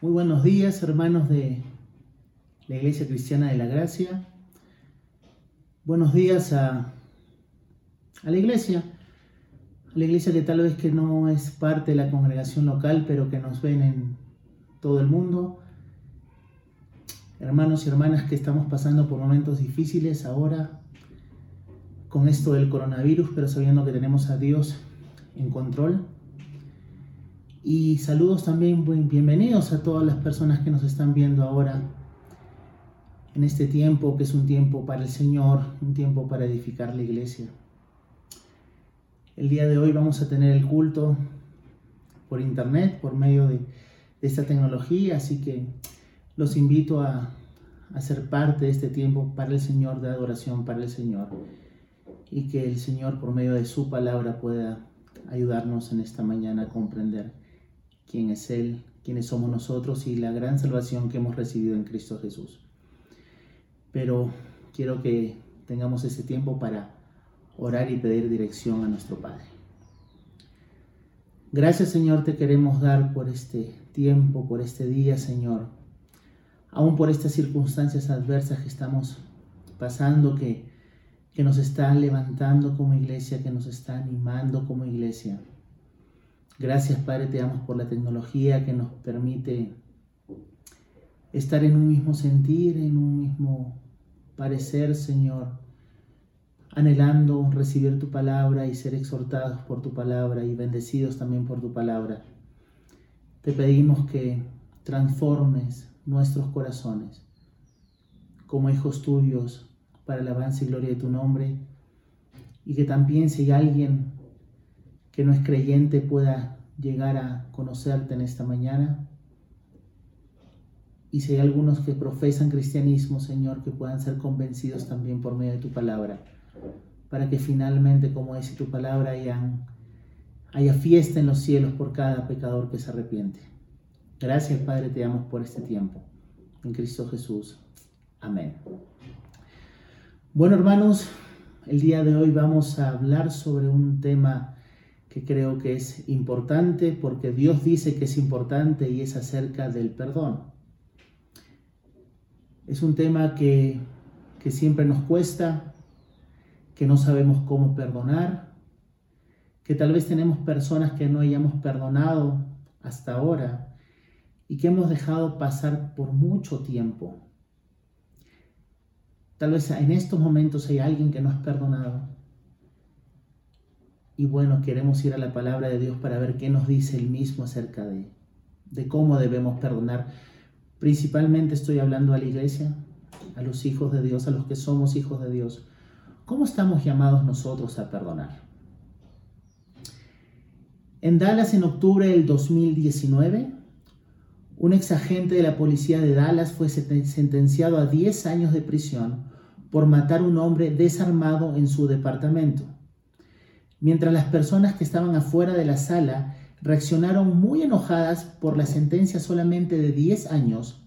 Muy buenos días, hermanos de la Iglesia Cristiana de la Gracia. Buenos días a, a, la iglesia, a la iglesia que tal vez que no es parte de la congregación local, pero que nos ven en todo el mundo. Hermanos y hermanas que estamos pasando por momentos difíciles ahora con esto del coronavirus, pero sabiendo que tenemos a Dios en control. Y saludos también, bienvenidos a todas las personas que nos están viendo ahora en este tiempo que es un tiempo para el Señor, un tiempo para edificar la iglesia. El día de hoy vamos a tener el culto por internet, por medio de, esta tecnología, así que los invito a, a ser parte de este tiempo para el Señor, de adoración para el Señor, y que el Señor por medio de su palabra pueda ayudarnos en esta mañana a comprender quién es Él, quiénes somos nosotros y la gran salvación que hemos recibido en Cristo Jesús. Pero quiero que tengamos ese tiempo para orar y pedir dirección a nuestro Padre. Gracias Señor te queremos dar por este tiempo, por este día Señor, aún por estas circunstancias adversas que estamos pasando, que, que nos están levantando como iglesia, que nos está animando como iglesia. Gracias, Padre, te damos por la tecnología que nos permite estar en un mismo sentir, en un mismo parecer, Señor, anhelando recibir tu palabra y ser exhortados por tu palabra y bendecidos también por tu palabra. Te pedimos que transformes nuestros corazones como hijos tuyos para el avance y gloria de tu nombre y que también si alguien que no es creyente pueda llegar a conocerte en esta mañana. Y si hay algunos que profesan cristianismo, Señor, que puedan ser convencidos también por medio de tu palabra, para que finalmente, como dice tu palabra, haya fiesta en los cielos por cada pecador que se arrepiente. Gracias, Padre, te damos por este tiempo. En Cristo Jesús. Amén. Bueno, hermanos, el día de hoy vamos a hablar sobre un tema que creo que es importante porque Dios dice que es importante y es acerca del perdón. Es un tema que, que siempre nos cuesta, que no sabemos cómo perdonar, que tal vez tenemos personas que no hayamos perdonado hasta ahora y que hemos dejado pasar por mucho tiempo. Tal vez en estos momentos hay alguien que no has perdonado. Y bueno, queremos ir a la palabra de Dios para ver qué nos dice el mismo acerca de, de cómo debemos perdonar. Principalmente estoy hablando a la iglesia, a los hijos de Dios, a los que somos hijos de Dios. ¿Cómo estamos llamados nosotros a perdonar? En Dallas, en octubre del 2019, un ex agente de la policía de Dallas fue sentenciado a 10 años de prisión por matar a un hombre desarmado en su departamento. Mientras las personas que estaban afuera de la sala reaccionaron muy enojadas por la sentencia solamente de 10 años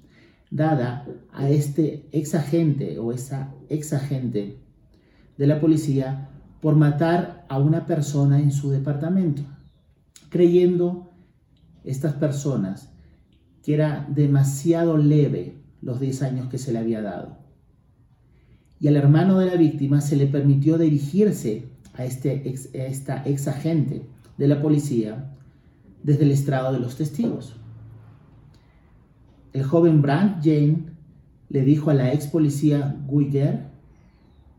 dada a este ex agente o esa ex agente de la policía por matar a una persona en su departamento, creyendo estas personas que era demasiado leve los 10 años que se le había dado. Y al hermano de la víctima se le permitió dirigirse a, este esta ex agente de la policía desde el estrado de los testigos. El joven Brandt Jane le dijo a la ex policía Guiger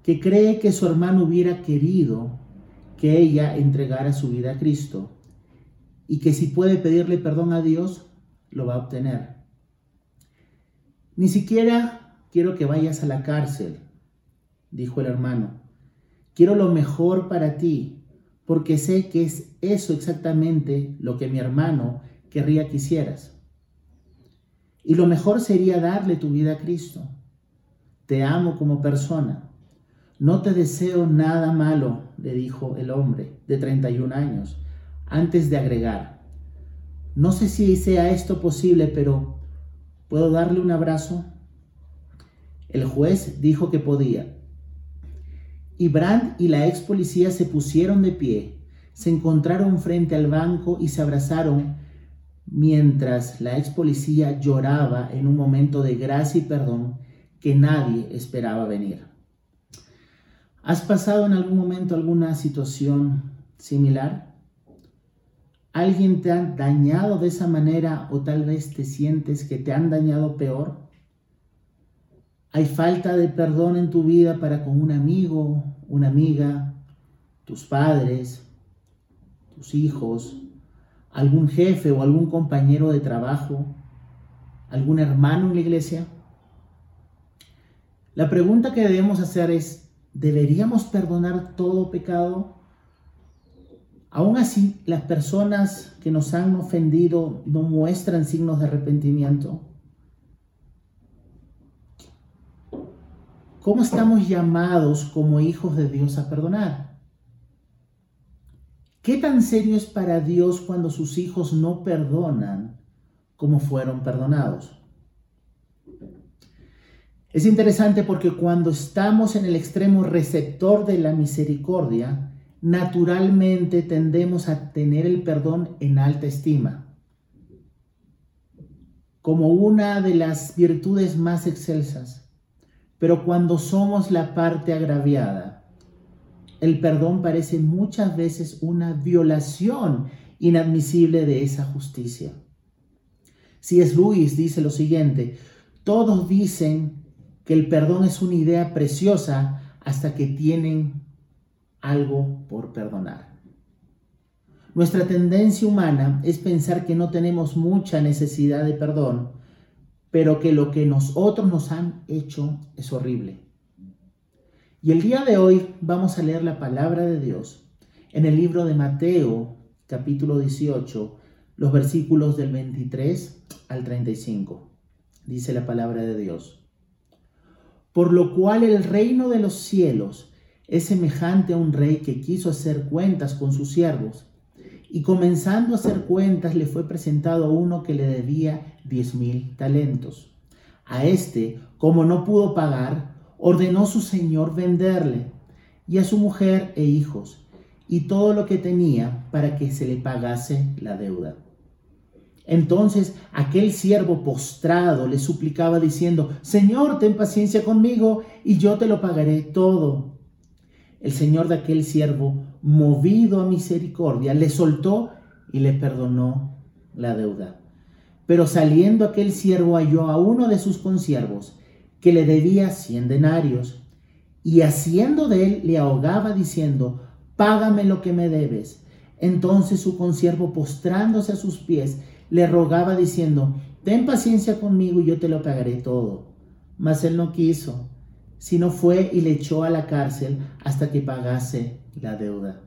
que cree que su hermano hubiera querido que ella entregara su vida a Cristo y que si puede pedirle perdón a Dios, lo va a obtener. Ni siquiera quiero que vayas a la cárcel, dijo el hermano. Quiero lo mejor para ti, porque sé que es eso exactamente lo que mi hermano querría que hicieras. Y lo mejor sería darle tu vida a Cristo. Te amo como persona. No te deseo nada malo, le dijo el hombre de 31 años, antes de agregar, no sé si sea esto posible, pero ¿puedo darle un abrazo? El juez dijo que podía. Y Brandt y la ex policía se pusieron de pie, se encontraron frente al banco y se abrazaron mientras la ex policía lloraba en un momento de gracia y perdón que nadie esperaba venir. ¿Has pasado en algún momento alguna situación similar? ¿Alguien te ha dañado de esa manera o tal vez te sientes que te han dañado peor? ¿Hay falta de perdón en tu vida para con un amigo, una amiga, tus padres, tus hijos, algún jefe o algún compañero de trabajo, algún hermano en la iglesia? La pregunta que debemos hacer es, ¿deberíamos perdonar todo pecado? Aún así, las personas que nos han ofendido no muestran signos de arrepentimiento. ¿Cómo estamos llamados como hijos de Dios a perdonar? ¿Qué tan serio es para Dios cuando sus hijos no perdonan como fueron perdonados? Es interesante porque cuando estamos en el extremo receptor de la misericordia, naturalmente tendemos a tener el perdón en alta estima, como una de las virtudes más excelsas. Pero cuando somos la parte agraviada, el perdón parece muchas veces una violación inadmisible de esa justicia. Si es Luis dice lo siguiente, todos dicen que el perdón es una idea preciosa hasta que tienen algo por perdonar. Nuestra tendencia humana es pensar que no tenemos mucha necesidad de perdón, pero que lo que nosotros nos han hecho es horrible. Y el día de hoy vamos a leer la palabra de Dios en el libro de Mateo, capítulo 18, los versículos del 23 al 35. Dice la palabra de Dios. Por lo cual el reino de los cielos es semejante a un rey que quiso hacer cuentas con sus siervos. Y comenzando a hacer cuentas le fue presentado a uno que le debía diez mil talentos. A este, como no pudo pagar, ordenó su señor venderle y a su mujer e hijos y todo lo que tenía para que se le pagase la deuda. Entonces aquel siervo postrado le suplicaba diciendo, Señor, ten paciencia conmigo y yo te lo pagaré todo. El señor de aquel siervo, movido a misericordia, le soltó y le perdonó la deuda. Pero saliendo aquel siervo halló a uno de sus consiervos que le debía cien denarios y haciendo de él le ahogaba diciendo, págame lo que me debes. Entonces su consiervo postrándose a sus pies le rogaba diciendo, ten paciencia conmigo y yo te lo pagaré todo. Mas él no quiso sino fue y le echó a la cárcel hasta que pagase la deuda.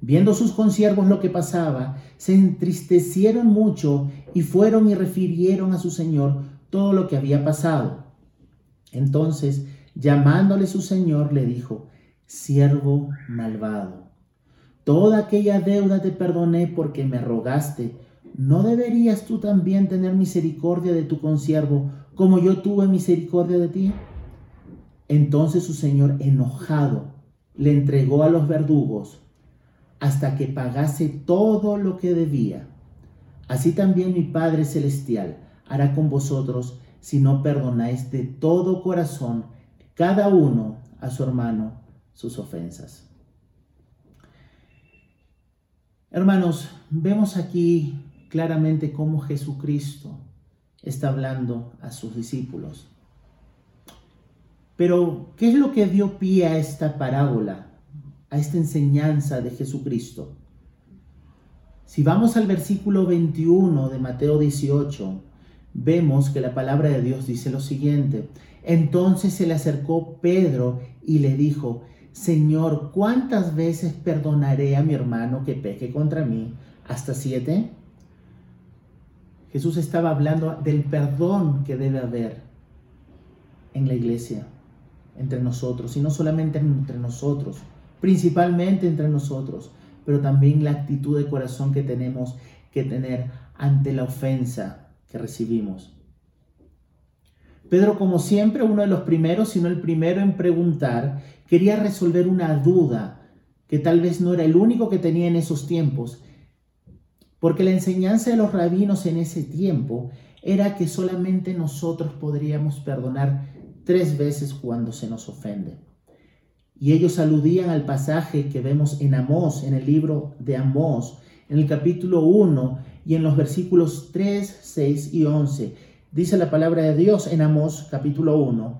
Viendo sus consiervos lo que pasaba, se entristecieron mucho y fueron y refirieron a su señor todo lo que había pasado. Entonces, llamándole su señor, le dijo, siervo malvado, toda aquella deuda te perdoné porque me rogaste. ¿No deberías tú también tener misericordia de tu consiervo como yo tuve misericordia de ti? Entonces su señor, enojado, le entregó a los verdugos hasta que pagase todo lo que debía. Así también mi Padre Celestial hará con vosotros si no perdonáis de todo corazón cada uno a su hermano sus ofensas. Hermanos, vemos aquí claramente cómo Jesucristo está hablando a sus discípulos. Pero, ¿qué es lo que dio pie a esta parábola, a esta enseñanza de Jesucristo? Si vamos al versículo 21 de Mateo 18, vemos que la palabra de Dios dice lo siguiente. Entonces se le acercó Pedro y le dijo, Señor, ¿cuántas veces perdonaré a mi hermano que peque contra mí? ¿Hasta siete? Jesús estaba hablando del perdón que debe haber en la iglesia entre nosotros, y no solamente entre nosotros, principalmente entre nosotros, pero también la actitud de corazón que tenemos que tener ante la ofensa que recibimos. Pedro, como siempre, uno de los primeros, sino el primero en preguntar, quería resolver una duda que tal vez no era el único que tenía en esos tiempos. porque la enseñanza de los rabinos en ese tiempo era que solamente nosotros podríamos perdonar tres veces cuando se nos ofende. Y ellos aludían al pasaje que vemos en Amós, en el libro de Amós, en el capítulo 1 y en los versículos 3, 6 y 11. Dice la palabra de Dios en Amós capítulo 1.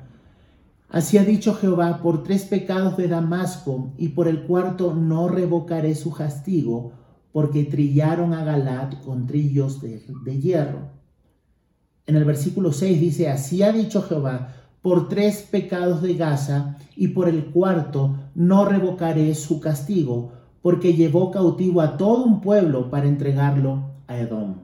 Así ha dicho Jehová, por tres pecados de Damasco y por el cuarto no revocaré su castigo, porque trillaron a Galat con trillos de, de hierro. En el versículo 6 dice, así ha dicho Jehová, por tres pecados de Gaza y por el cuarto no revocaré su castigo, porque llevó cautivo a todo un pueblo para entregarlo a Edom.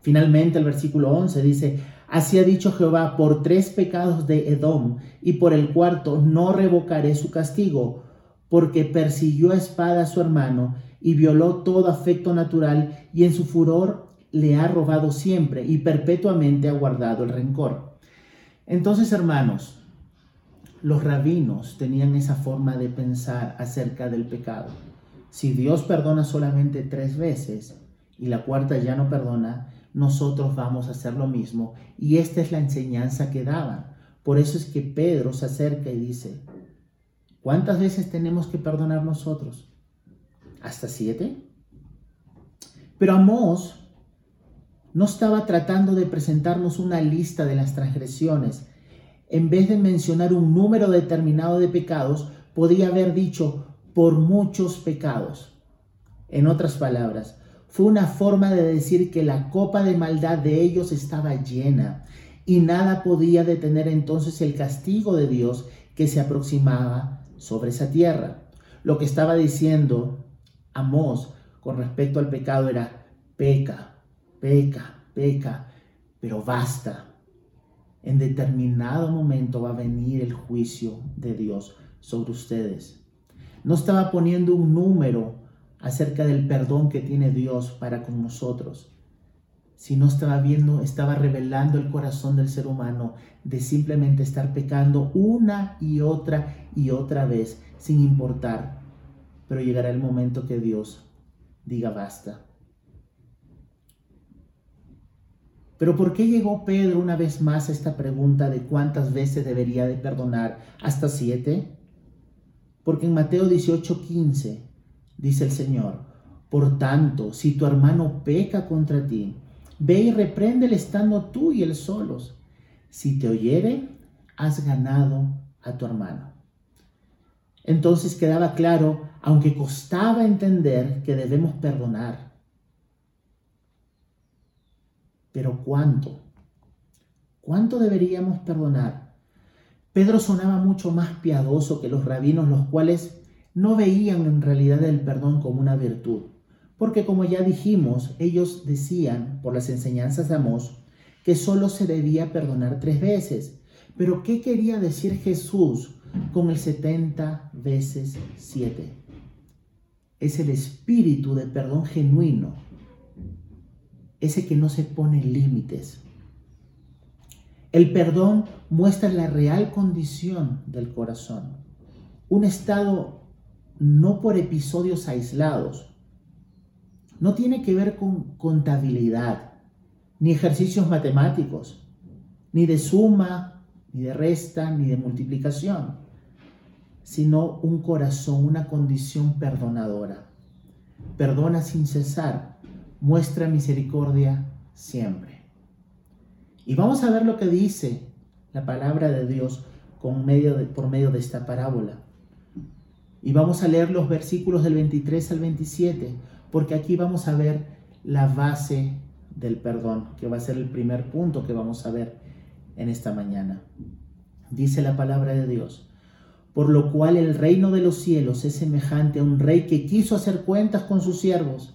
Finalmente el versículo 11 dice, así ha dicho Jehová, por tres pecados de Edom y por el cuarto no revocaré su castigo, porque persiguió a espada a su hermano y violó todo afecto natural y en su furor le ha robado siempre y perpetuamente ha guardado el rencor. Entonces, hermanos, los rabinos tenían esa forma de pensar acerca del pecado. Si Dios perdona solamente tres veces y la cuarta ya no perdona, nosotros vamos a hacer lo mismo. Y esta es la enseñanza que daban. Por eso es que Pedro se acerca y dice, ¿cuántas veces tenemos que perdonar nosotros? ¿Hasta siete? Pero Amós no estaba tratando de presentarnos una lista de las transgresiones. En vez de mencionar un número determinado de pecados, podía haber dicho por muchos pecados. En otras palabras, fue una forma de decir que la copa de maldad de ellos estaba llena y nada podía detener entonces el castigo de Dios que se aproximaba sobre esa tierra. Lo que estaba diciendo Amós con respecto al pecado era peca, peca, peca, pero basta. En determinado momento va a venir el juicio de Dios sobre ustedes. No estaba poniendo un número acerca del perdón que tiene Dios para con nosotros, sino estaba viendo, estaba revelando el corazón del ser humano de simplemente estar pecando una y otra y otra vez sin importar. Pero llegará el momento que Dios diga basta. Pero ¿por qué llegó Pedro una vez más a esta pregunta de cuántas veces debería de perdonar? ¿Hasta siete? Porque en Mateo 18:15 dice el Señor, por tanto, si tu hermano peca contra ti, ve y repréndele estando tú y él solos. Si te oyere, has ganado a tu hermano. Entonces quedaba claro, aunque costaba entender que debemos perdonar, pero ¿cuánto? ¿Cuánto deberíamos perdonar? Pedro sonaba mucho más piadoso que los rabinos, los cuales no veían en realidad el perdón como una virtud. Porque como ya dijimos, ellos decían, por las enseñanzas de Amós, que solo se debía perdonar tres veces. Pero ¿qué quería decir Jesús con el 70 veces 7? Es el espíritu de perdón genuino ese que no se pone límites. El perdón muestra la real condición del corazón, un estado no por episodios aislados, no tiene que ver con contabilidad, ni ejercicios matemáticos, ni de suma, ni de resta, ni de multiplicación, sino un corazón, una condición perdonadora. Perdona sin cesar, muestra misericordia siempre. Y vamos a ver lo que dice la palabra de Dios por medio de esta parábola. Y vamos a leer los versículos del 23 al 27, porque aquí vamos a ver la base del perdón, que va a ser el primer punto que vamos a ver en esta mañana. Dice la palabra de Dios, por lo cual el reino de los cielos es semejante a un rey que quiso hacer cuentas con sus siervos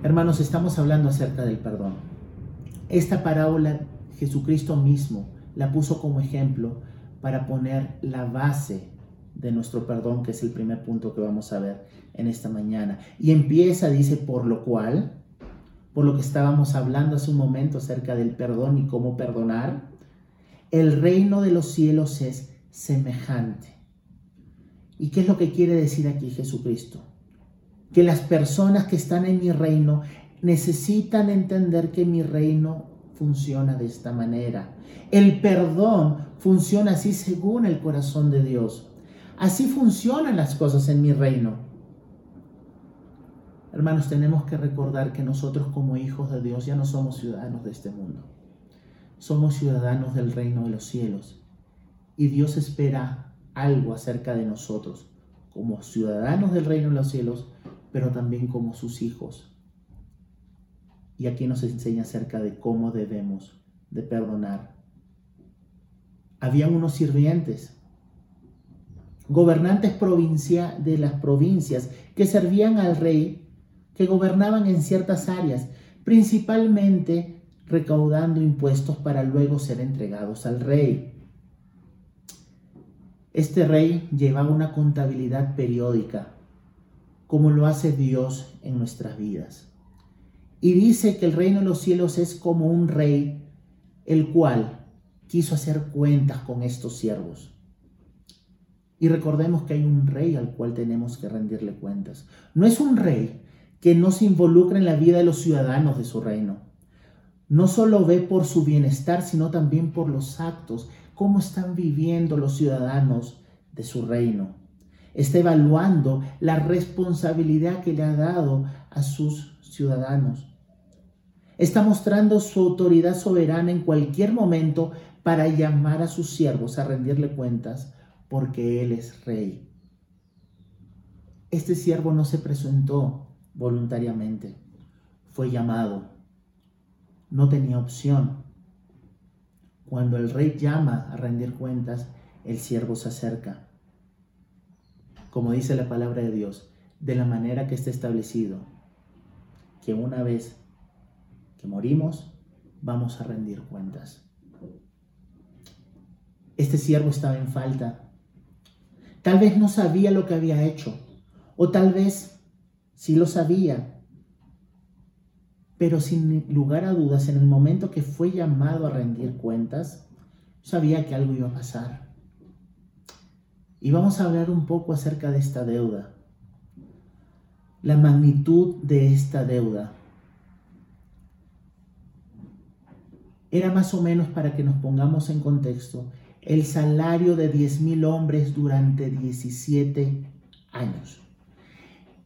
Hermanos, estamos hablando acerca del perdón. Esta parábola Jesucristo mismo la puso como ejemplo para poner la base de nuestro perdón, que es el primer punto que vamos a ver en esta mañana. Y empieza, dice, por lo cual, por lo que estábamos hablando hace un momento acerca del perdón y cómo perdonar, el reino de los cielos es semejante. ¿Y qué es lo que quiere decir aquí Jesucristo? Que las personas que están en mi reino necesitan entender que mi reino funciona de esta manera. El perdón funciona así según el corazón de Dios. Así funcionan las cosas en mi reino. Hermanos, tenemos que recordar que nosotros como hijos de Dios ya no somos ciudadanos de este mundo. Somos ciudadanos del reino de los cielos. Y Dios espera algo acerca de nosotros, como ciudadanos del reino de los cielos, pero también como sus hijos. Y aquí nos enseña acerca de cómo debemos de perdonar. Habían unos sirvientes, gobernantes provincia de las provincias que servían al rey, que gobernaban en ciertas áreas, principalmente recaudando impuestos para luego ser entregados al rey. Este rey llevaba una contabilidad periódica, como lo hace Dios en nuestras vidas. Y dice que el reino de los cielos es como un rey, el cual quiso hacer cuentas con estos siervos. Y recordemos que hay un rey al cual tenemos que rendirle cuentas. No es un rey que no se involucra en la vida de los ciudadanos de su reino. No solo ve por su bienestar, sino también por los actos, cómo están viviendo los ciudadanos de su reino. Está evaluando la responsabilidad que le ha dado a sus ciudadanos. Está mostrando su autoridad soberana en cualquier momento para llamar a sus siervos a rendirle cuentas porque Él es rey. Este siervo no se presentó voluntariamente, fue llamado, no tenía opción. Cuando el rey llama a rendir cuentas, el siervo se acerca. Como dice la palabra de Dios, de la manera que está establecido, que una vez que morimos, vamos a rendir cuentas. Este siervo estaba en falta. Tal vez no sabía lo que había hecho, o tal vez sí lo sabía, pero sin lugar a dudas, en el momento que fue llamado a rendir cuentas, sabía que algo iba a pasar. Y vamos a hablar un poco acerca de esta deuda, la magnitud de esta deuda. era más o menos para que nos pongamos en contexto el salario de 10.000 hombres durante 17 años.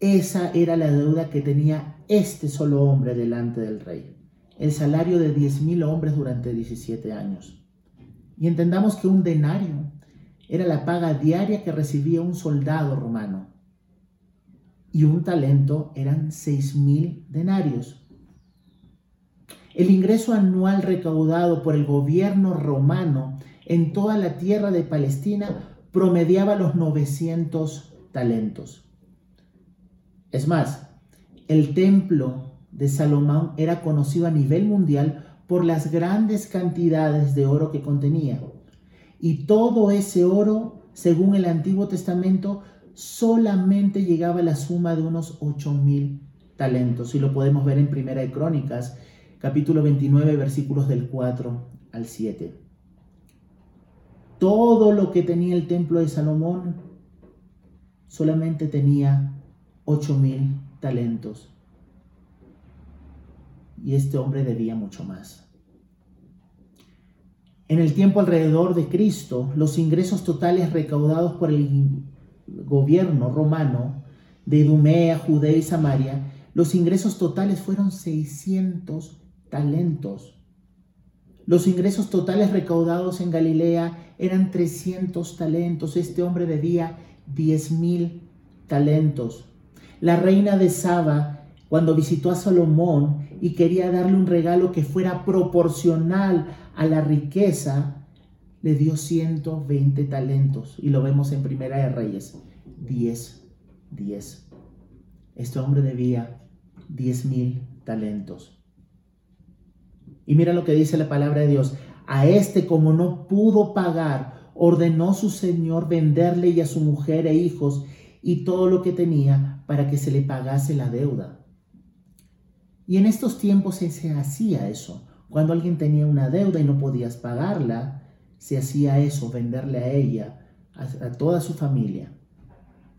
Esa era la deuda que tenía este solo hombre delante del rey. El salario de 10.000 hombres durante 17 años. Y entendamos que un denario era la paga diaria que recibía un soldado romano. Y un talento eran 6.000 denarios. El ingreso anual recaudado por el gobierno romano en toda la tierra de Palestina promediaba los 900 talentos. Es más, el templo de Salomón era conocido a nivel mundial por las grandes cantidades de oro que contenía. Y todo ese oro, según el Antiguo Testamento, solamente llegaba a la suma de unos 8.000 talentos. Y lo podemos ver en Primera de Crónicas, capítulo 29, versículos del 4 al 7. Todo lo que tenía el templo de Salomón solamente tenía ocho mil talentos. Y este hombre debía mucho más. En el tiempo alrededor de Cristo, los ingresos totales recaudados por el gobierno romano de Idumea, Judea y Samaria, los ingresos totales fueron 600 talentos. Los ingresos totales recaudados en Galilea eran 300 talentos. Este hombre debía 10 mil talentos. La reina de Saba, cuando visitó a Salomón y quería darle un regalo que fuera proporcional a la riqueza, le dio 120 talentos. Y lo vemos en Primera de Reyes. 10, 10. Este hombre debía diez mil talentos. Y mira lo que dice la palabra de Dios. A este, como no pudo pagar, ordenó su señor venderle y a su mujer e hijos y todo lo que tenía para que se le pagase la deuda. Y en estos tiempos se hacía eso. Cuando alguien tenía una deuda y no podías pagarla, se hacía eso, venderle a ella, a, a toda su familia,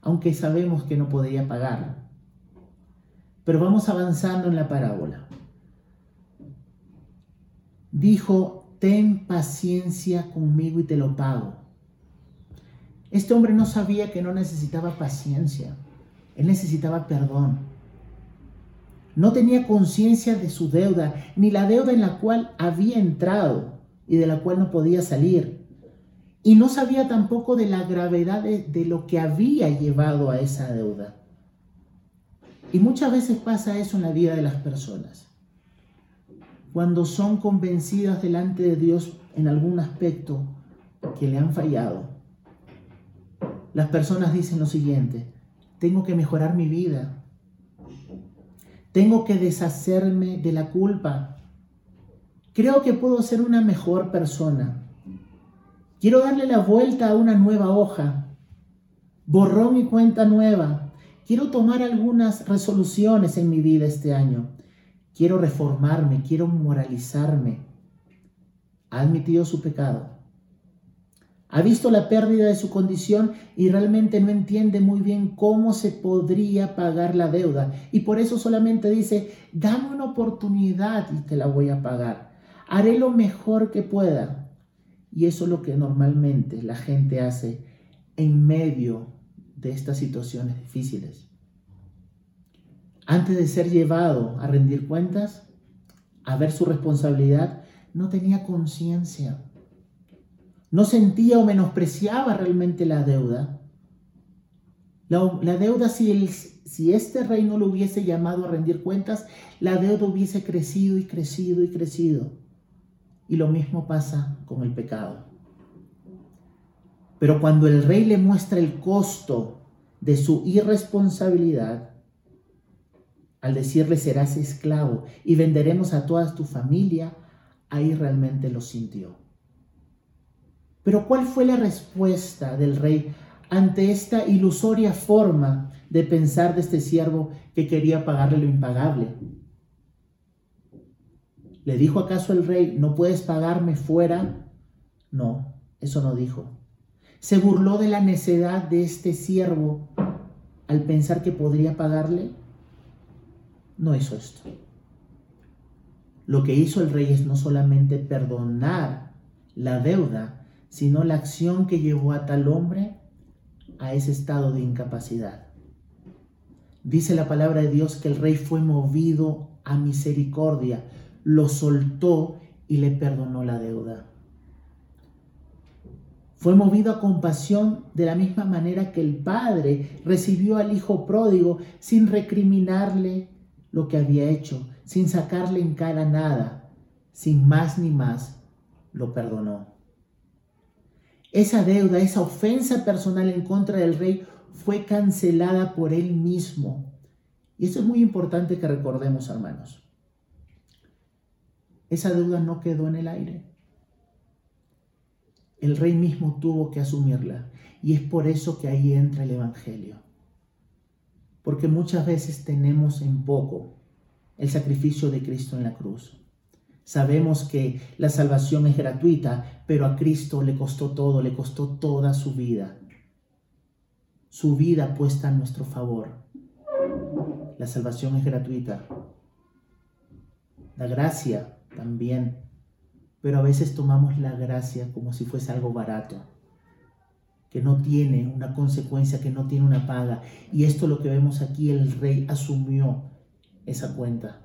aunque sabemos que no podía pagarla. Pero vamos avanzando en la parábola. Dijo, ten paciencia conmigo y te lo pago. Este hombre no sabía que no necesitaba paciencia, él necesitaba perdón. No tenía conciencia de su deuda, ni la deuda en la cual había entrado y de la cual no podía salir. Y no sabía tampoco de la gravedad de, de lo que había llevado a esa deuda. Y muchas veces pasa eso en la vida de las personas. Cuando son convencidas delante de Dios en algún aspecto que le han fallado, las personas dicen lo siguiente, tengo que mejorar mi vida, tengo que deshacerme de la culpa, creo que puedo ser una mejor persona, quiero darle la vuelta a una nueva hoja, borró mi cuenta nueva, quiero tomar algunas resoluciones en mi vida este año, quiero reformarme, quiero moralizarme. Ha admitido su pecado ha visto la pérdida de su condición y realmente no entiende muy bien cómo se podría pagar la deuda. Y por eso solamente dice, dame una oportunidad y te la voy a pagar. Haré lo mejor que pueda. Y eso es lo que normalmente la gente hace en medio de estas situaciones difíciles. Antes de ser llevado a rendir cuentas, a ver su responsabilidad, no tenía conciencia no sentía o menospreciaba realmente la deuda. La, deuda, si, si este rey no lo hubiese llamado a rendir cuentas, la deuda hubiese crecido y crecido y crecido. Y lo mismo pasa con el pecado. Pero cuando el rey le muestra el costo de su irresponsabilidad, al decirle serás esclavo y venderemos a toda tu familia, ahí realmente lo sintió. Pero ¿cuál fue la respuesta del rey ante esta ilusoria forma de pensar de este siervo que quería pagarle lo impagable? ¿Le dijo acaso el rey, no puedes pagarme fuera? No, eso no dijo. ¿Se burló de la necedad de este siervo al pensar que podría pagarle? No hizo esto. Lo que hizo el rey es no solamente perdonar la deuda, sino la acción que llevó a tal hombre a ese estado de incapacidad. Dice la palabra de Dios que el rey fue movido a misericordia, lo soltó y le perdonó la deuda. Fue movido a compasión de la misma manera que el padre recibió al hijo pródigo sin recriminarle lo que había hecho, sin sacarle en cara nada, sin más ni más, lo perdonó. Esa deuda, esa ofensa personal en contra del rey fue cancelada por él mismo. Y eso es muy importante que recordemos, hermanos. Esa deuda no quedó en el aire. El rey mismo tuvo que asumirla. Y es por eso que ahí entra el Evangelio. Porque muchas veces tenemos en poco el sacrificio de Cristo en la cruz. Sabemos que la salvación es gratuita, pero a Cristo le costó todo, le costó toda su vida. Su vida puesta a nuestro favor. La salvación es gratuita. La gracia también. Pero a veces tomamos la gracia como si fuese algo barato, que no tiene una consecuencia, que no tiene una paga. Y esto lo que vemos aquí, el rey asumió esa cuenta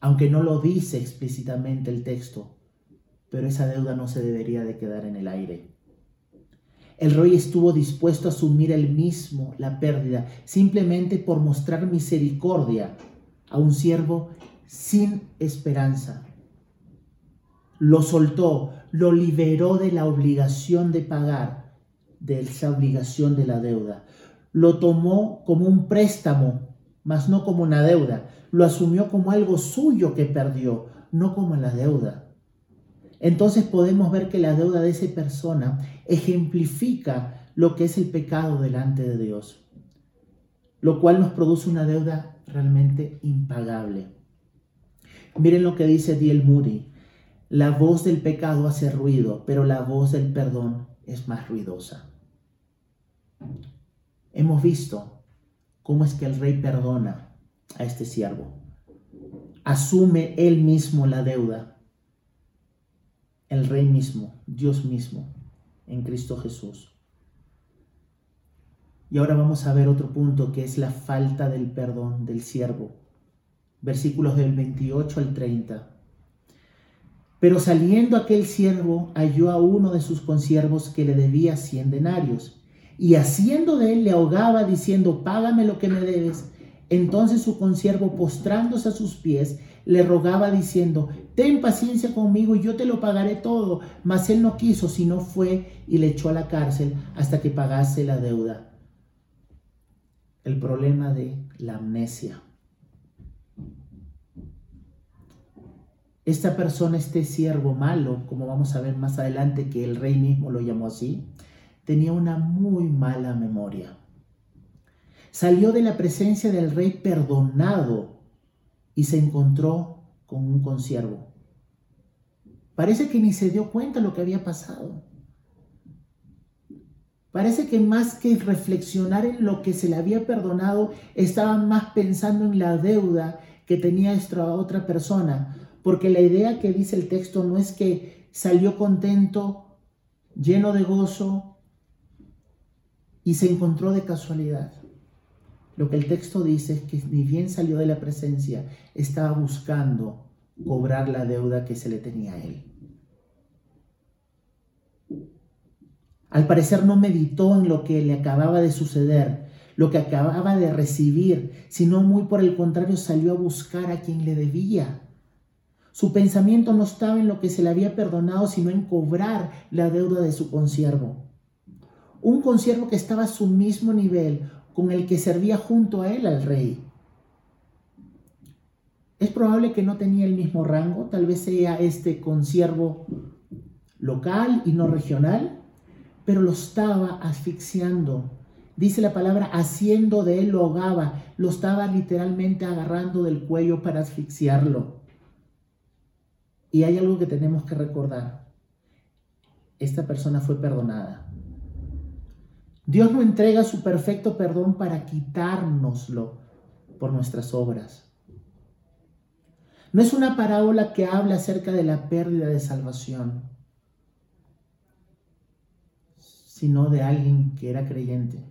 aunque no lo dice explícitamente el texto, pero esa deuda no se debería de quedar en el aire. El rey estuvo dispuesto a asumir él mismo la pérdida simplemente por mostrar misericordia a un siervo sin esperanza. Lo soltó, lo liberó de la obligación de pagar, de esa obligación de la deuda. Lo tomó como un préstamo mas no como una deuda. Lo asumió como algo suyo que perdió, no como la deuda. Entonces podemos ver que la deuda de esa persona ejemplifica lo que es el pecado delante de Dios, lo cual nos produce una deuda realmente impagable. Miren lo que dice Diel Moody. La voz del pecado hace ruido, pero la voz del perdón es más ruidosa. Hemos visto cómo es que el rey perdona a este siervo. Asume él mismo la deuda. El rey mismo, Dios mismo, en Cristo Jesús. Y ahora vamos a ver otro punto que es la falta del perdón del siervo. Versículos del 28 al 30. Pero saliendo aquel siervo halló a uno de sus consiervos que le debía cien denarios, y haciendo de él le ahogaba diciendo, págame lo que me debes. Entonces su consiervo, postrándose a sus pies, le rogaba diciendo, ten paciencia conmigo y yo te lo pagaré todo. Mas él no quiso, sino fue y le echó a la cárcel hasta que pagase la deuda. El problema de la amnesia. Esta persona, este siervo malo, como vamos a ver más adelante que el rey mismo lo llamó así, tenía una muy mala memoria. Salió de la presencia del rey perdonado y se encontró con un consiervo. Parece que ni se dio cuenta lo que había pasado. Parece que más que reflexionar en lo que se le había perdonado, estaba más pensando en la deuda que tenía esta otra persona, porque la idea que dice el texto no es que salió contento, lleno de gozo y se encontró de casualidad. Lo que el texto dice es que ni bien salió de la presencia, estaba buscando cobrar la deuda que se le tenía a él. Al parecer no meditó en lo que le acababa de suceder, lo que acababa de recibir, sino muy por el contrario salió a buscar a quien le debía. Su pensamiento no estaba en lo que se le había perdonado, sino en cobrar la deuda de su consiervo. Un consiervo que estaba a su mismo nivel, con el que servía junto a él al rey. Es probable que no tenía el mismo rango, tal vez sea este consiervo local y no regional, pero lo estaba asfixiando. Dice la palabra, haciendo de él lo ahogaba, lo estaba literalmente agarrando del cuello para asfixiarlo. Y hay algo que tenemos que recordar. Esta persona fue perdonada. Dios no entrega su perfecto perdón para quitárnoslo por nuestras obras. No es una parábola que habla acerca de la pérdida de salvación, sino de alguien que era creyente,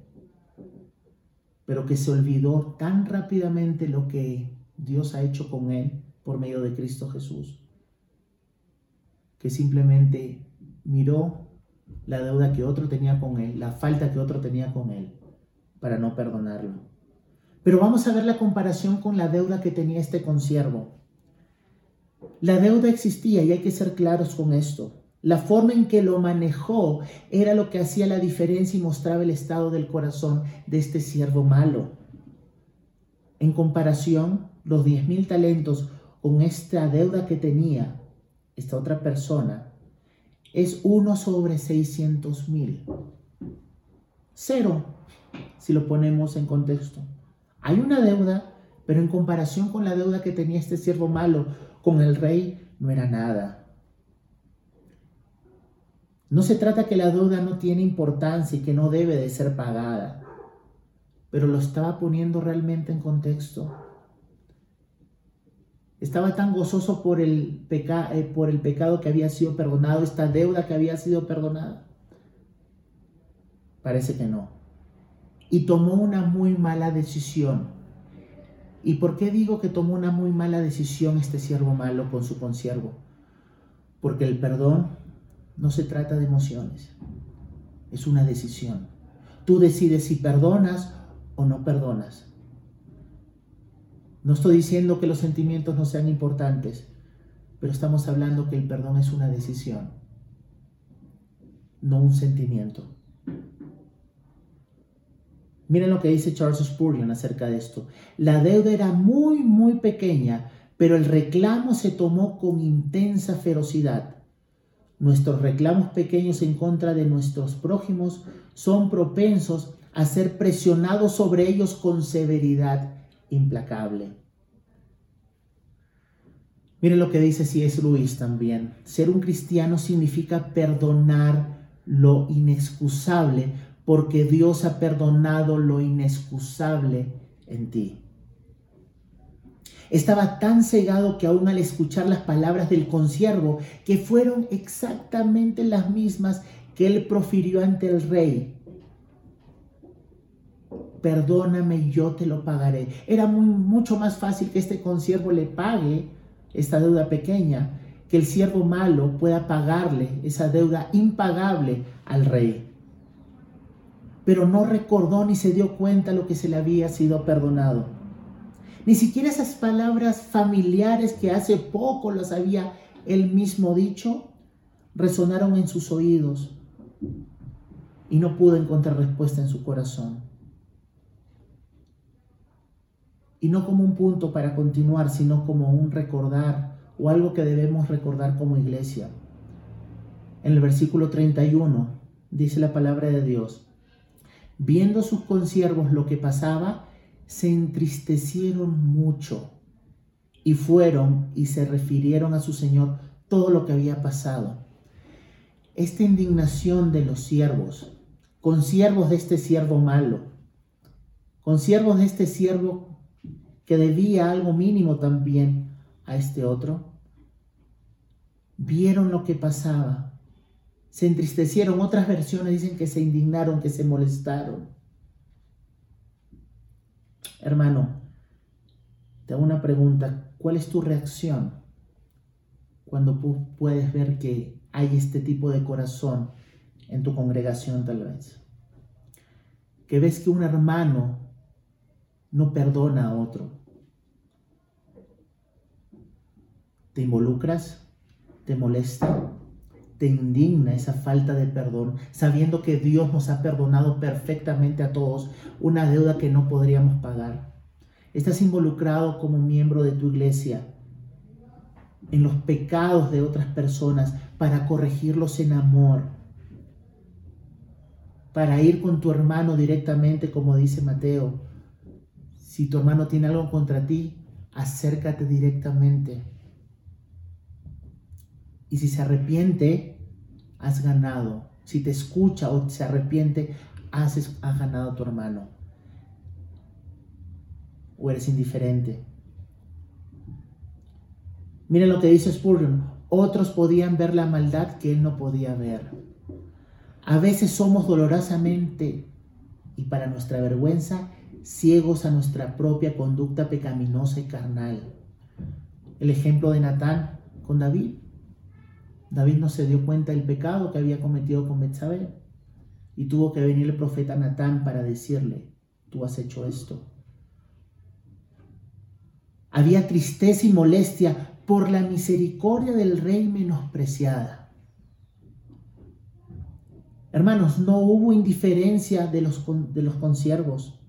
pero que se olvidó tan rápidamente lo que Dios ha hecho con él por medio de Cristo Jesús que simplemente miró la deuda que otro tenía con él, la falta que otro tenía con él, para no perdonarlo. Pero vamos a ver la comparación con la deuda que tenía este consiervo. La deuda existía y hay que ser claros con esto. La forma en que lo manejó era lo que hacía la diferencia y mostraba el estado del corazón de este siervo malo. En comparación, los diez mil talentos con esta deuda que tenía esta otra persona, es 1 sobre 600 mil. Cero, si lo ponemos en contexto. Hay una deuda, pero en comparación con la deuda que tenía este siervo malo con el rey, no era nada. No se trata que la deuda no tiene importancia y que no debe de ser pagada, pero lo estaba poniendo realmente en contexto. Estaba tan gozoso por el, eh, por el pecado que había sido perdonado, esta deuda que había sido perdonada. Parece que no. Y tomó una muy mala decisión. ¿Y por qué digo que tomó una muy mala decisión este siervo malo con su consiervo? Porque el perdón no se trata de emociones, es una decisión. Tú decides si perdonas o no perdonas. No estoy diciendo que los sentimientos no sean importantes, pero estamos hablando que el perdón es una decisión, no un sentimiento. Miren lo que dice Charles Spurgeon acerca de esto. La deuda era muy, muy pequeña, pero el reclamo se tomó con intensa ferocidad. Nuestros reclamos pequeños en contra de nuestros prójimos son propensos a ser presionados sobre ellos con severidad implacable. Miren lo que dice C.S. Luis también. Ser un cristiano significa perdonar lo inexcusable porque Dios ha perdonado lo inexcusable en ti. Estaba tan cegado que aún al escuchar las palabras del consiervo, que fueron exactamente las mismas que él profirió ante el rey, perdóname, yo te lo pagaré. Era muy, mucho más fácil que este consiervo le pague esta deuda pequeña, que el siervo malo pueda pagarle esa deuda impagable al rey. Pero no recordó ni se dio cuenta lo que se le había sido perdonado. Ni siquiera esas palabras familiares que hace poco las había él mismo dicho, resonaron en sus oídos y no pudo encontrar respuesta en su corazón. Y no como un punto para continuar, sino como un recordar o algo que debemos recordar como iglesia. En el versículo 31 dice la palabra de Dios, viendo sus consiervos lo que pasaba, se entristecieron mucho y fueron y se refirieron a su Señor todo lo que había pasado. Esta indignación de los siervos, con siervos de este siervo malo, con siervos de este siervo que debía algo mínimo también a este otro, vieron lo que pasaba, se entristecieron. Otras versiones dicen que se indignaron, que se molestaron. Hermano, te hago una pregunta. ¿Cuál es tu reacción cuando puedes ver que hay este tipo de corazón en tu congregación tal vez? Que ves que un hermano no perdona a otro. ¿Te involucras? ¿Te molesta? te indigna esa falta de perdón, sabiendo que Dios nos ha perdonado perfectamente a todos una deuda que no podríamos pagar. Estás involucrado como miembro de tu iglesia en los pecados de otras personas para corregirlos en amor, para ir con tu hermano directamente, como dice Mateo. Si tu hermano tiene algo contra ti, acércate directamente y si se arrepiente, has ganado. Si te escucha o se arrepiente, has, has ganado a tu hermano. O eres indiferente. Miren lo que dice Spurgeon. Otros podían ver la maldad que él no podía ver. A veces somos dolorosamente y para nuestra vergüenza ciegos a nuestra propia conducta pecaminosa y carnal. El ejemplo de Natán con David. David no se dio cuenta del pecado que había cometido con Betsabé y tuvo que venir el profeta Natán para decirle, tú has hecho esto. Había tristeza y molestia por la misericordia del rey menospreciada. Hermanos, no hubo indiferencia de los, de los consiervos.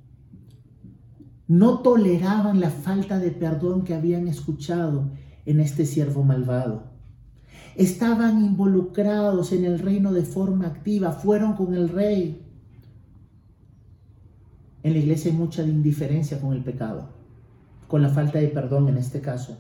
No toleraban la falta de perdón que habían escuchado en este siervo malvado estaban involucrados en el reino de forma activa, fueron con el rey. En la iglesia hay mucha indiferencia con el pecado, con la falta de perdón en este caso.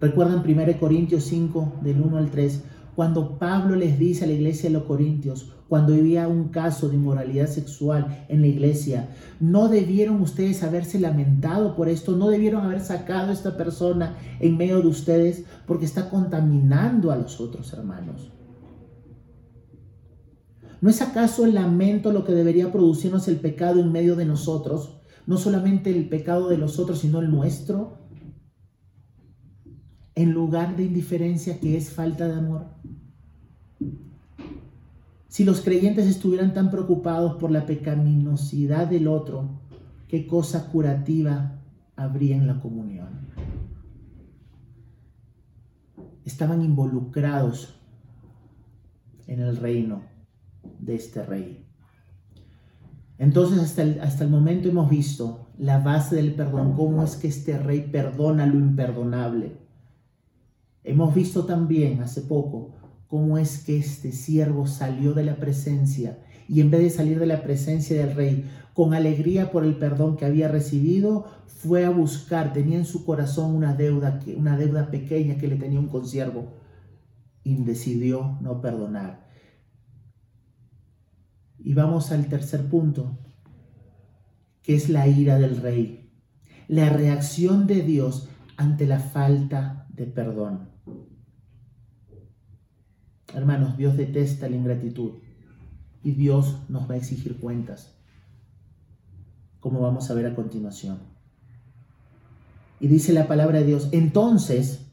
Recuerdan 1 Corintios 5, del 1 al 3, cuando Pablo les dice a la iglesia de los Corintios, cuando había un caso de inmoralidad sexual en la iglesia, no debieron ustedes haberse lamentado por esto, no debieron haber sacado a esta persona en medio de ustedes porque está contaminando a los otros hermanos. ¿No es acaso el lamento lo que debería producirnos el pecado en medio de nosotros? No solamente el pecado de los otros, sino el nuestro. En lugar de indiferencia que es falta de amor. Si los creyentes estuvieran tan preocupados por la pecaminosidad del otro, ¿qué cosa curativa habría en la comunión? Estaban involucrados en el reino de este rey. Entonces hasta el, hasta el momento hemos visto la base del perdón, cómo es que este rey perdona lo imperdonable. Hemos visto también hace poco cómo es que este siervo salió de la presencia y en vez de salir de la presencia del rey con alegría por el perdón que había recibido, fue a buscar, tenía en su corazón una deuda, una deuda pequeña que le tenía un consiervo y decidió no perdonar. Y vamos al tercer punto, que es la ira del rey, la reacción de Dios ante la falta de perdón. Hermanos, Dios detesta la ingratitud y Dios nos va a exigir cuentas, como vamos a ver a continuación. Y dice la palabra de Dios, entonces,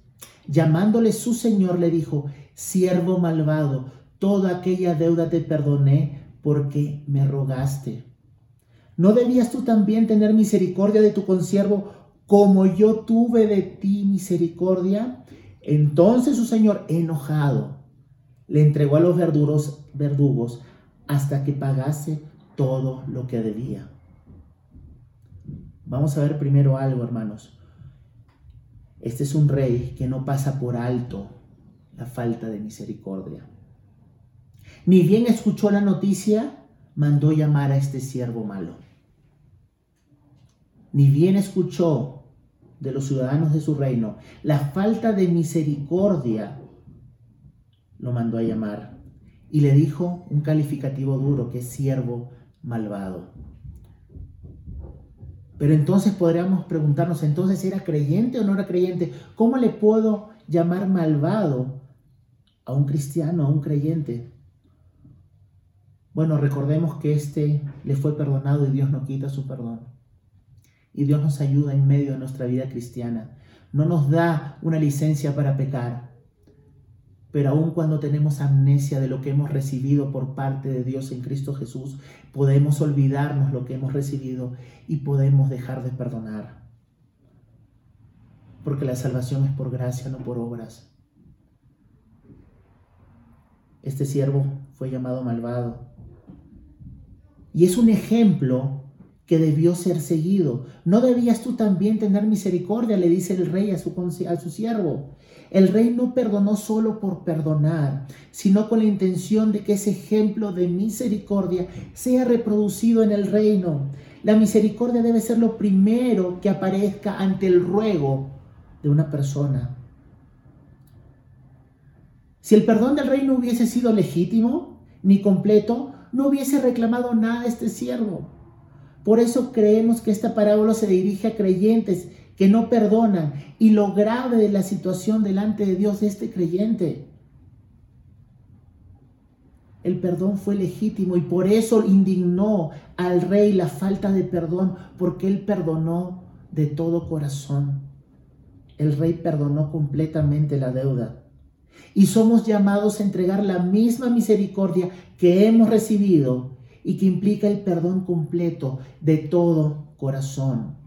llamándole su Señor, le dijo, siervo malvado, toda aquella deuda te perdoné porque me rogaste. ¿No debías tú también tener misericordia de tu consiervo como yo tuve de ti misericordia? Entonces su señor, enojado, le entregó a los verduros, verdugos hasta que pagase todo lo que debía. Vamos a ver primero algo, hermanos. Este es un rey que no pasa por alto la falta de misericordia. Ni bien escuchó la noticia, mandó llamar a este siervo malo. Ni bien escuchó de los ciudadanos de su reino la falta de misericordia, lo mandó a llamar y le dijo un calificativo duro que es siervo malvado. Pero entonces podríamos preguntarnos, entonces era creyente o no era creyente? ¿Cómo le puedo llamar malvado a un cristiano, a un creyente? Bueno, recordemos que este le fue perdonado y Dios no quita su perdón. Y Dios nos ayuda en medio de nuestra vida cristiana. No nos da una licencia para pecar. Pero aun cuando tenemos amnesia de lo que hemos recibido por parte de Dios en Cristo Jesús, podemos olvidarnos lo que hemos recibido y podemos dejar de perdonar. Porque la salvación es por gracia, no por obras. Este siervo fue llamado malvado y es un ejemplo que debió ser seguido. ¿No debías tú también tener misericordia? Le dice el rey a su, a su siervo. El rey no perdonó solo por perdonar, sino con la intención de que ese ejemplo de misericordia sea reproducido en el reino. La misericordia debe ser lo primero que aparezca ante el ruego de una persona. Si el perdón del rey no hubiese sido legítimo ni completo, no hubiese reclamado nada este siervo. Por eso creemos que esta parábola se dirige a creyentes que no perdonan y lo grave de la situación delante de Dios de este creyente. El perdón fue legítimo y por eso indignó al rey la falta de perdón, porque él perdonó de todo corazón. El rey perdonó completamente la deuda y somos llamados a entregar la misma misericordia que hemos recibido y que implica el perdón completo de todo corazón.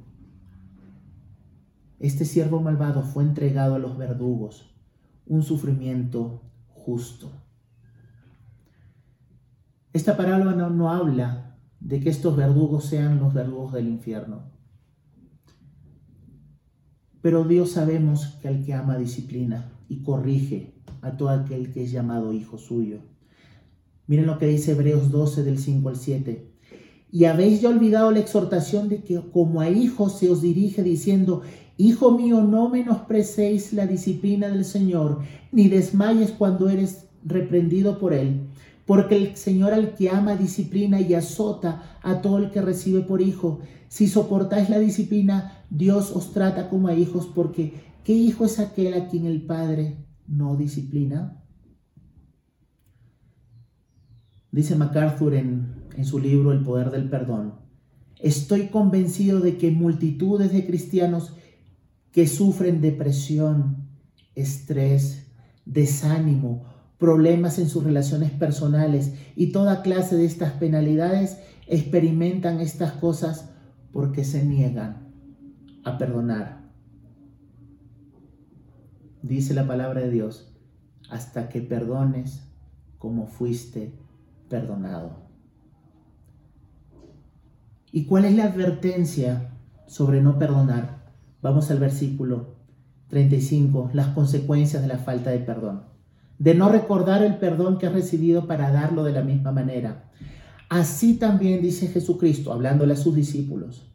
Este siervo malvado fue entregado a los verdugos, un sufrimiento justo. Esta parábola no, habla de que estos verdugos sean los verdugos del infierno. Pero Dios sabemos que al que ama disciplina y corrige a todo aquel que es llamado hijo suyo. Miren lo que dice Hebreos 12 del 5 al 7. Y habéis ya olvidado la exhortación de que como a hijos se os dirige diciendo, Hijo mío, no menosprecéis la disciplina del Señor, ni desmayes cuando eres reprendido por él, porque el Señor al que ama disciplina y azota a todo el que recibe por hijo. Si soportáis la disciplina, Dios os trata como a hijos, porque ¿qué hijo es aquel a quien el Padre no disciplina? Dice MacArthur en, en su libro El poder del perdón, estoy convencido de que multitudes de cristianos que sufren depresión, estrés, desánimo, problemas en sus relaciones personales y toda clase de estas penalidades experimentan estas cosas porque se niegan a perdonar dice la palabra de Dios, hasta que perdones como fuiste perdonado. ¿Y cuál es la advertencia sobre no perdonar? Vamos al versículo 35, las consecuencias de la falta de perdón. De no recordar el perdón que has recibido para darlo de la misma manera. Así también dice Jesucristo, hablándole a sus discípulos.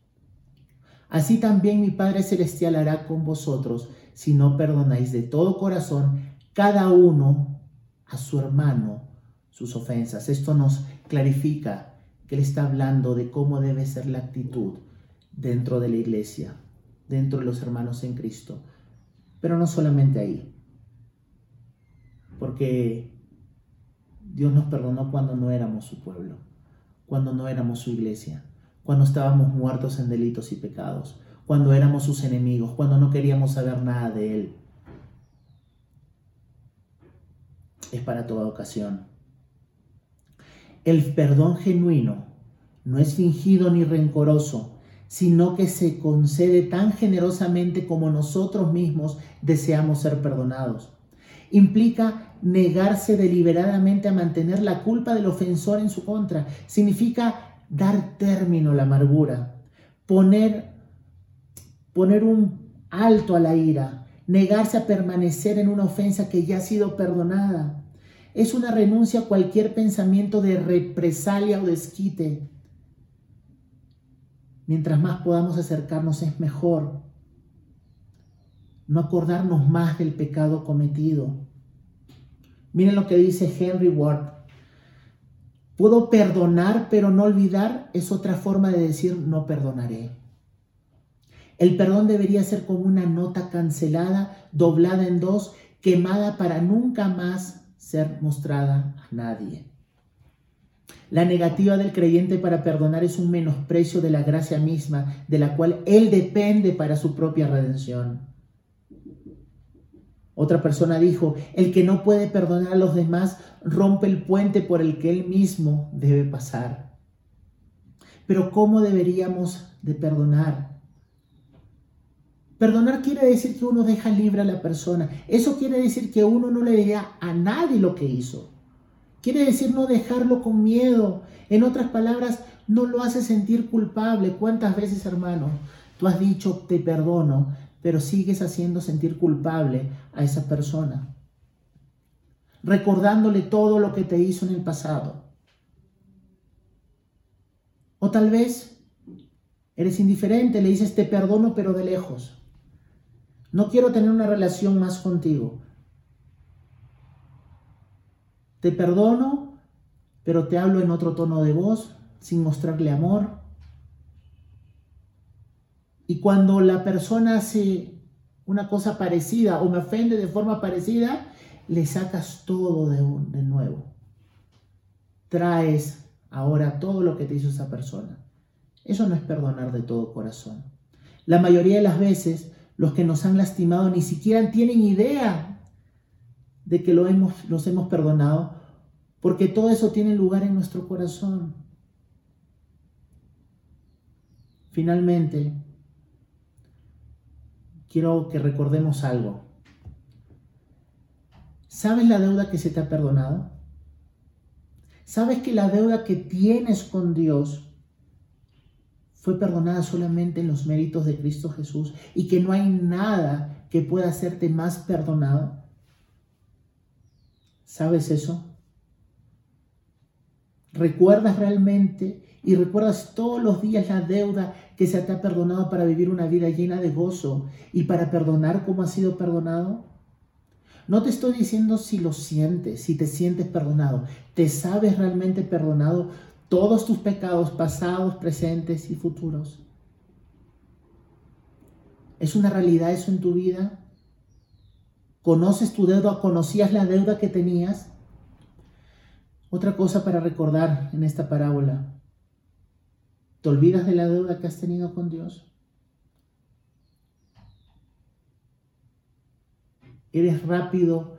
Así también mi Padre Celestial hará con vosotros si no perdonáis de todo corazón cada uno a su hermano sus ofensas. Esto nos clarifica que Él está hablando de cómo debe ser la actitud dentro de la iglesia, dentro de los hermanos en Cristo. Pero no solamente ahí, porque Dios nos perdonó cuando no éramos su pueblo, cuando no éramos su iglesia, cuando estábamos muertos en delitos y pecados, cuando éramos sus enemigos, cuando no queríamos saber nada de Él. Es para toda ocasión. El perdón genuino no es fingido ni rencoroso, sino que se concede tan generosamente como nosotros mismos deseamos ser perdonados. Implica negarse deliberadamente a mantener la culpa del ofensor en su contra. Significa dar término a la amargura, poner, poner un alto a la ira, negarse a permanecer en una ofensa que ya ha sido perdonada. Es una renuncia a cualquier pensamiento de represalia o desquite. Mientras más podamos acercarnos es mejor. No acordarnos más del pecado cometido. Miren lo que dice Henry Ward. Puedo perdonar pero no olvidar es otra forma de decir no perdonaré. El perdón debería ser como una nota cancelada, doblada en dos, quemada para nunca más ser mostrada a nadie. La negativa del creyente para perdonar es un menosprecio de la gracia misma, de la cual él depende para su propia redención. Otra persona dijo, el que no puede perdonar a los demás rompe el puente por el que él mismo debe pasar. Pero ¿cómo deberíamos de perdonar? Perdonar quiere decir que uno deja libre a la persona. Eso quiere decir que uno no le diría a nadie lo que hizo. Quiere decir no dejarlo con miedo. En otras palabras, no lo hace sentir culpable. ¿Cuántas veces, hermano, tú has dicho te perdono, pero sigues haciendo sentir culpable a esa persona? Recordándole todo lo que te hizo en el pasado. O tal vez eres indiferente, le dices te perdono, pero de lejos. No quiero tener una relación más contigo. Te perdono, pero te hablo en otro tono de voz, sin mostrarle amor. Y cuando la persona hace una cosa parecida o me ofende de forma parecida, le sacas todo de, nuevo. Traes ahora todo lo que te hizo esa persona. Eso no es perdonar de todo corazón. La mayoría de las veces los que nos han lastimado ni siquiera tienen idea de que lo hemos, los hemos perdonado, porque todo eso tiene lugar en nuestro corazón. Finalmente, quiero que recordemos algo. ¿Sabes la deuda que se te ha perdonado? ¿Sabes que la deuda que tienes con Dios fue perdonada solamente en los méritos de Cristo Jesús y que no hay nada que pueda hacerte más perdonado? ¿Sabes eso? ¿Recuerdas realmente y recuerdas todos los días la deuda que se te ha perdonado para vivir una vida llena de gozo y para perdonar como ha sido perdonado? No te estoy diciendo si lo sientes, si te sientes perdonado. ¿Te sabes realmente perdonado? todos tus pecados pasados, presentes y futuros. ¿Es una realidad eso en tu vida? ¿Conoces tu deuda? ¿Conocías la deuda que tenías? Otra cosa para recordar en esta parábola. ¿Te olvidas de la deuda que has tenido con Dios? ¿Eres rápido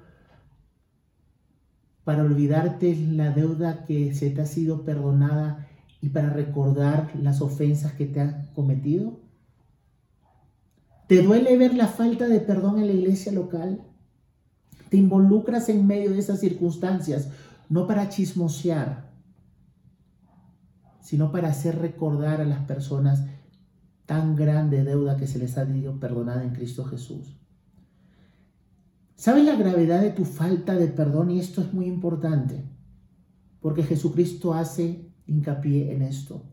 para olvidarte la deuda que se te ha sido perdonada y para recordar las ofensas que te han cometido? ¿Te duele ver la falta de perdón en la iglesia local? ¿Te involucras en medio de esas circunstancias no para chismosear, sino para hacer recordar a las personas tan grande deuda que se les ha dicho perdonada en Cristo Jesús. ¿Sabes la gravedad de tu falta de perdón? Y esto es muy importante, porque Jesucristo hace hincapié en esto.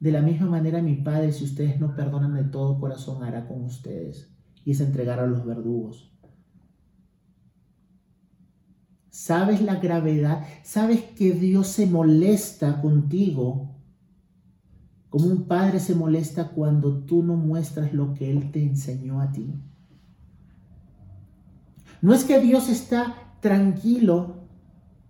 De la misma manera, mi Padre, si ustedes no perdonan de todo corazón, hará con ustedes, y es entregar a los verdugos. ¿Sabes la gravedad? ¿Sabes que Dios se molesta contigo? Como un padre se molesta cuando tú no muestras lo que Él te enseñó a ti. No es que Dios está tranquilo,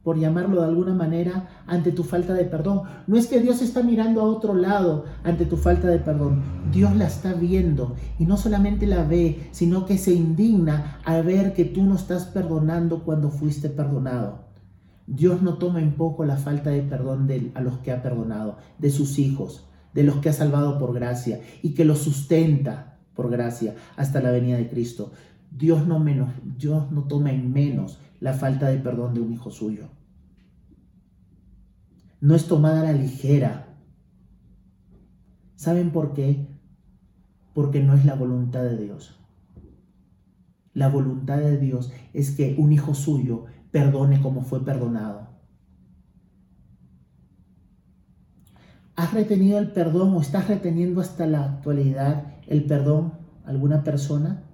por llamarlo de alguna manera, ante tu falta de perdón. No es que Dios está mirando a otro lado ante tu falta de perdón. Dios la está viendo y no solamente la ve, sino que se indigna al ver que tú no estás perdonando cuando fuiste perdonado. Dios no toma en poco la falta de perdón de, a los que ha perdonado, de sus hijos, de los que ha salvado por gracia y que los sustenta por gracia hasta la venida de Cristo. Dios no, menos, Dios no toma en menos la falta de perdón de un hijo suyo. No es tomada a la ligera. ¿Saben por qué? Porque no es la voluntad de Dios. La voluntad de Dios es que un hijo suyo perdone como fue perdonado. ¿Has retenido el perdón o estás reteniendo hasta la actualidad el perdón a alguna persona?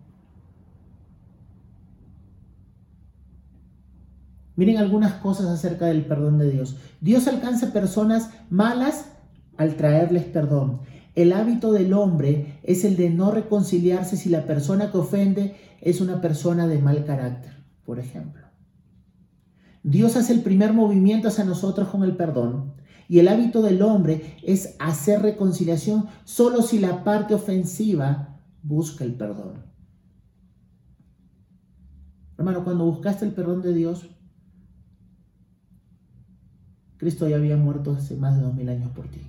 Miren algunas cosas acerca del perdón de Dios. Dios alcanza personas malas al traerles perdón. El hábito del hombre es el de no reconciliarse si la persona que ofende es una persona de mal carácter, por ejemplo. Dios hace el primer movimiento hacia nosotros con el perdón y el hábito del hombre es hacer reconciliación solo si la parte ofensiva busca el perdón. Hermano, cuando buscaste el perdón de Dios, Cristo ya había muerto hace más de dos mil años por ti.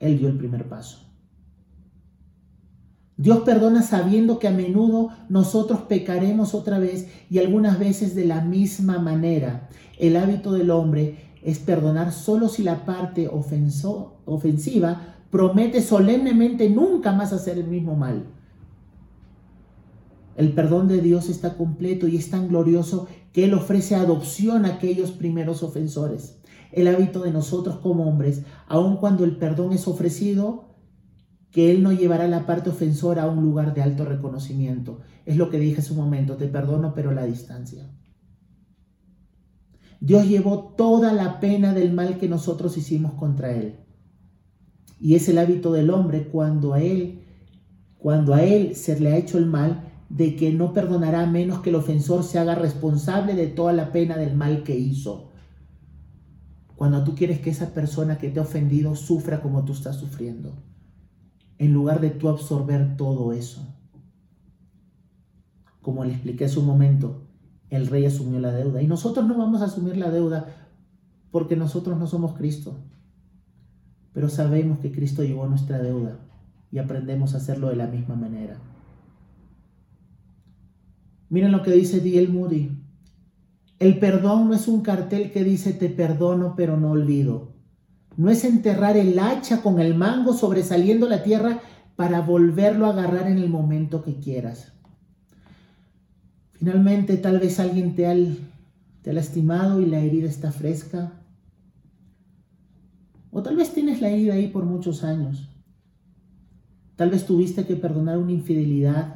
Él dio el primer paso. Dios perdona sabiendo que a menudo nosotros pecaremos otra vez y algunas veces de la misma manera. El hábito del hombre es perdonar solo si la parte ofensiva promete solemnemente nunca más hacer el mismo mal. El perdón de Dios está completo y es tan glorioso que Él ofrece adopción a aquellos primeros ofensores. El hábito de nosotros como hombres, aun cuando el perdón es ofrecido, que Él no llevará la parte ofensora a un lugar de alto reconocimiento. Es lo que dije hace un momento, te perdono pero la distancia. Dios llevó toda la pena del mal que nosotros hicimos contra Él. Y es el hábito del hombre cuando a Él, cuando a Él se le ha hecho el mal, de que no perdonará menos que el ofensor se haga responsable de toda la pena del mal que hizo. Cuando tú quieres que esa persona que te ha ofendido sufra como tú estás sufriendo, en lugar de tú absorber todo eso. Como le expliqué hace un momento, el rey asumió la deuda y nosotros no vamos a asumir la deuda porque nosotros no somos Cristo. Pero sabemos que Cristo llevó nuestra deuda y aprendemos a hacerlo de la misma manera. Miren lo que dice D.L. Moody. El perdón no es un cartel que dice te perdono pero no olvido. No es enterrar el hacha con el mango sobresaliendo la tierra para volverlo a agarrar en el momento que quieras. Finalmente, tal vez alguien te te ha lastimado y la herida está fresca. O tal vez tienes la herida ahí por muchos años. Tal vez tuviste que perdonar una infidelidad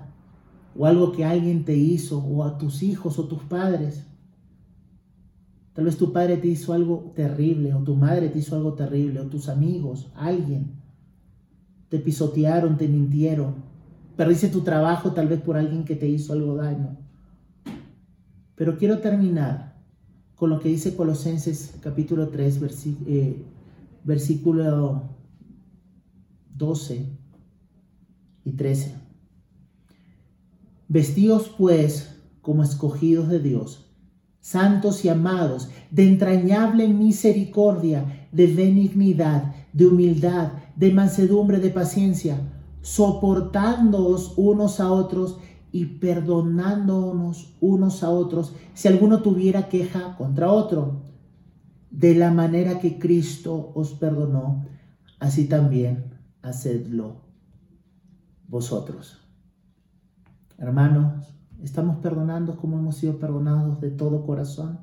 o algo que alguien te hizo, o a tus hijos o tus padres. Tal vez tu padre te hizo algo terrible, o tu madre te hizo algo terrible, o tus amigos, alguien. Te pisotearon, te mintieron. Perdiste tu trabajo tal vez por alguien que te hizo algo daño. Pero quiero terminar con lo que dice Colosenses capítulo 3, eh, versículo 12 y 13. Vestíos pues como escogidos de Dios, santos y amados, de entrañable misericordia, de benignidad, de humildad, de mansedumbre, de paciencia, soportándoos unos a otros y perdonándonos unos a otros si alguno tuviera queja contra otro. de la manera que Cristo os perdonó, así también hacedlo vosotros. Hermanos, ¿estamos perdonando como hemos sido perdonados de todo corazón?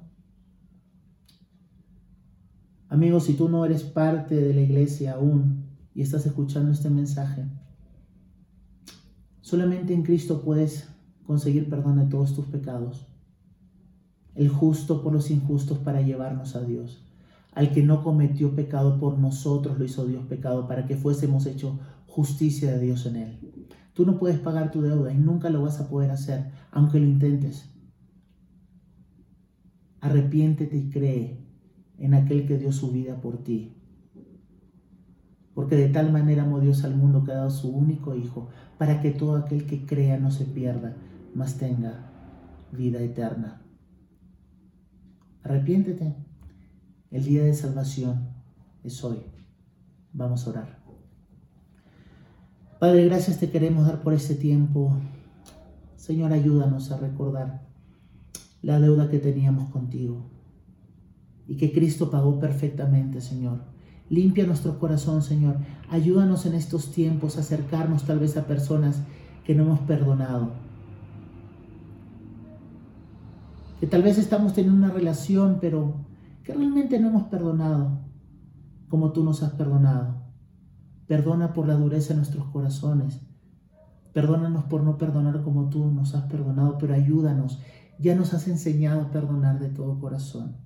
Amigos, si tú no eres parte de la iglesia aún y estás escuchando este mensaje, solamente en Cristo puedes conseguir perdón de todos tus pecados. El justo por los injustos para llevarnos a Dios. Al que no cometió pecado por nosotros lo hizo Dios pecado para que fuésemos hecho justicia de Dios en él. Tú no puedes pagar tu deuda y nunca lo vas a poder hacer, aunque lo intentes. Arrepiéntete y cree en aquel que dio su vida por ti. Porque de tal manera amó Dios al mundo que ha dado su único Hijo, para que todo aquel que crea no se pierda, mas tenga vida eterna. Arrepiéntete. El día de salvación es hoy. Vamos a orar. Padre, gracias te queremos dar por este tiempo. Señor, ayúdanos a recordar la deuda que teníamos contigo y que Cristo pagó perfectamente, Señor. Limpia nuestro corazón, Señor. Ayúdanos en estos tiempos a acercarnos tal vez a personas que no hemos perdonado. Que tal vez estamos teniendo una relación, pero que realmente no hemos perdonado como tú nos has perdonado. Perdona por la dureza de nuestros corazones. Perdónanos por no perdonar como tú nos has perdonado, pero ayúdanos. Ya nos has enseñado a perdonar de todo corazón.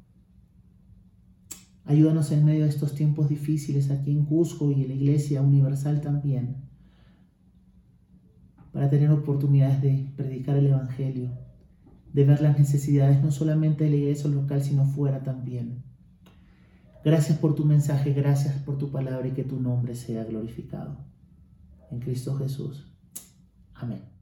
Ayúdanos en medio de estos tiempos difíciles aquí en Cusco y en la Iglesia Universal también, para tener oportunidades de predicar el Evangelio, de ver las necesidades no solamente de la iglesia local, sino fuera también. Gracias por tu mensaje, gracias por tu palabra y que tu nombre sea glorificado. En Cristo Jesús. Amén.